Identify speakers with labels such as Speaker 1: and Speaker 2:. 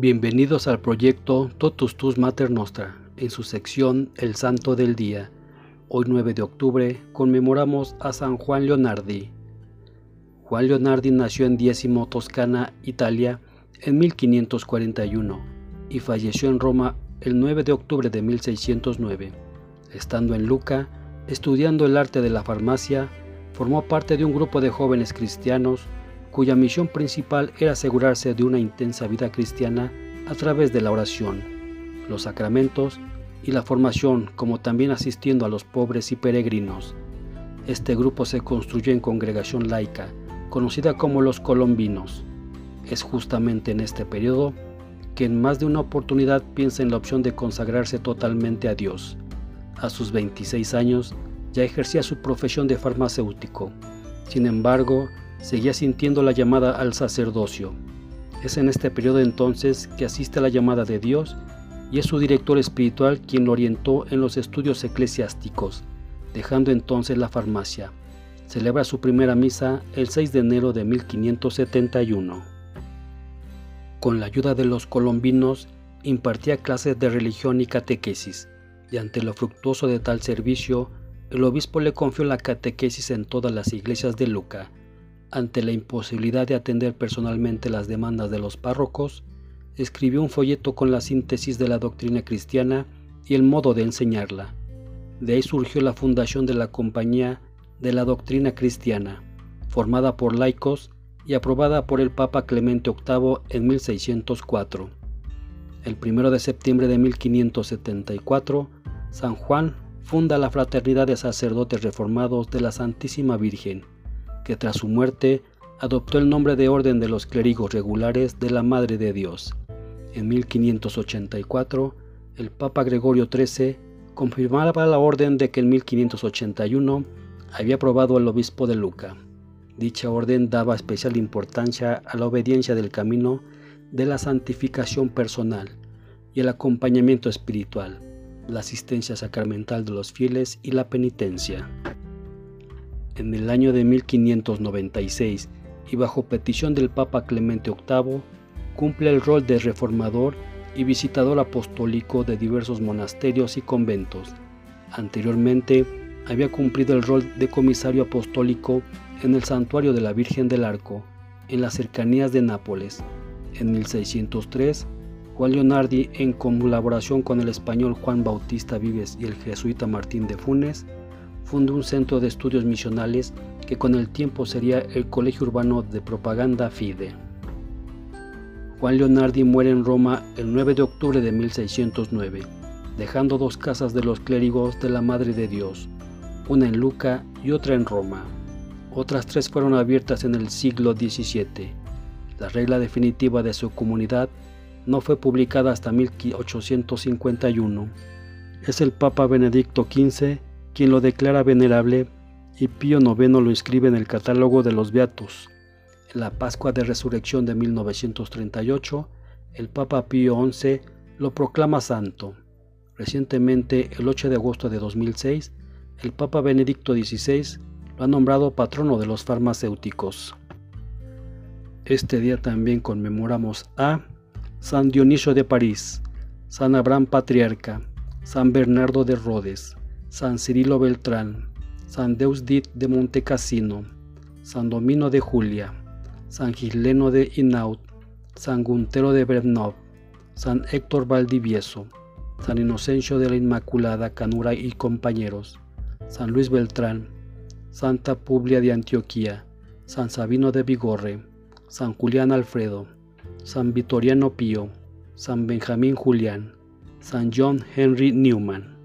Speaker 1: Bienvenidos al proyecto Totus Tus Mater Nostra, en su sección El Santo del Día. Hoy 9 de octubre conmemoramos a San Juan Leonardi. Juan Leonardi nació en Diezimo, Toscana, Italia, en 1541 y falleció en Roma el 9 de octubre de 1609. Estando en Luca, estudiando el arte de la farmacia, formó parte de un grupo de jóvenes cristianos cuya misión principal era asegurarse de una intensa vida cristiana a través de la oración, los sacramentos y la formación, como también asistiendo a los pobres y peregrinos. Este grupo se construyó en congregación laica, conocida como los colombinos. Es justamente en este periodo que en más de una oportunidad piensa en la opción de consagrarse totalmente a Dios. A sus 26 años ya ejercía su profesión de farmacéutico. Sin embargo, seguía sintiendo la llamada al sacerdocio. Es en este periodo entonces que asiste a la llamada de Dios y es su director espiritual quien lo orientó en los estudios eclesiásticos, dejando entonces la farmacia. Celebra su primera misa el 6 de enero de 1571. Con la ayuda de los colombinos, impartía clases de religión y catequesis, y ante lo fructuoso de tal servicio, el obispo le confió la catequesis en todas las iglesias de Luca, ante la imposibilidad de atender personalmente las demandas de los párrocos, escribió un folleto con la síntesis de la doctrina cristiana y el modo de enseñarla. De ahí surgió la fundación de la Compañía de la Doctrina Cristiana, formada por laicos y aprobada por el Papa Clemente VIII en 1604. El 1 de septiembre de 1574, San Juan funda la Fraternidad de Sacerdotes Reformados de la Santísima Virgen que tras su muerte adoptó el nombre de Orden de los Clérigos Regulares de la Madre de Dios. En 1584, el Papa Gregorio XIII confirmaba la orden de que en 1581 había aprobado al obispo de Luca. Dicha orden daba especial importancia a la obediencia del camino de la santificación personal y el acompañamiento espiritual, la asistencia sacramental de los fieles y la penitencia en el año de 1596 y bajo petición del Papa Clemente VIII, cumple el rol de reformador y visitador apostólico de diversos monasterios y conventos. Anteriormente había cumplido el rol de comisario apostólico en el santuario de la Virgen del Arco, en las cercanías de Nápoles. En 1603, Juan Leonardi, en colaboración con el español Juan Bautista Vives y el jesuita Martín de Funes, fundó un centro de estudios misionales que con el tiempo sería el Colegio Urbano de Propaganda FIDE. Juan Leonardi muere en Roma el 9 de octubre de 1609, dejando dos casas de los clérigos de la Madre de Dios, una en Luca y otra en Roma. Otras tres fueron abiertas en el siglo XVII. La regla definitiva de su comunidad no fue publicada hasta 1851. Es el Papa Benedicto XV quien lo declara venerable, y Pío IX lo inscribe en el catálogo de los Beatos. En la Pascua de Resurrección de 1938, el Papa Pío XI lo proclama santo. Recientemente, el 8 de agosto de 2006, el Papa Benedicto XVI lo ha nombrado patrono de los farmacéuticos. Este día también conmemoramos a San Dionisio de París, San Abraham Patriarca, San Bernardo de Rhodes, San Cirilo Beltrán, San Deusdit de Montecassino, San Domino de Julia, San Gisleno de Inaut, San Guntero de Brennov, San Héctor Valdivieso, San Inocencio de la Inmaculada Canura y compañeros, San Luis Beltrán, Santa Publia de Antioquía, San Sabino de Vigorre, San Julián Alfredo, San Vitoriano Pío, San Benjamín Julián, San John Henry Newman.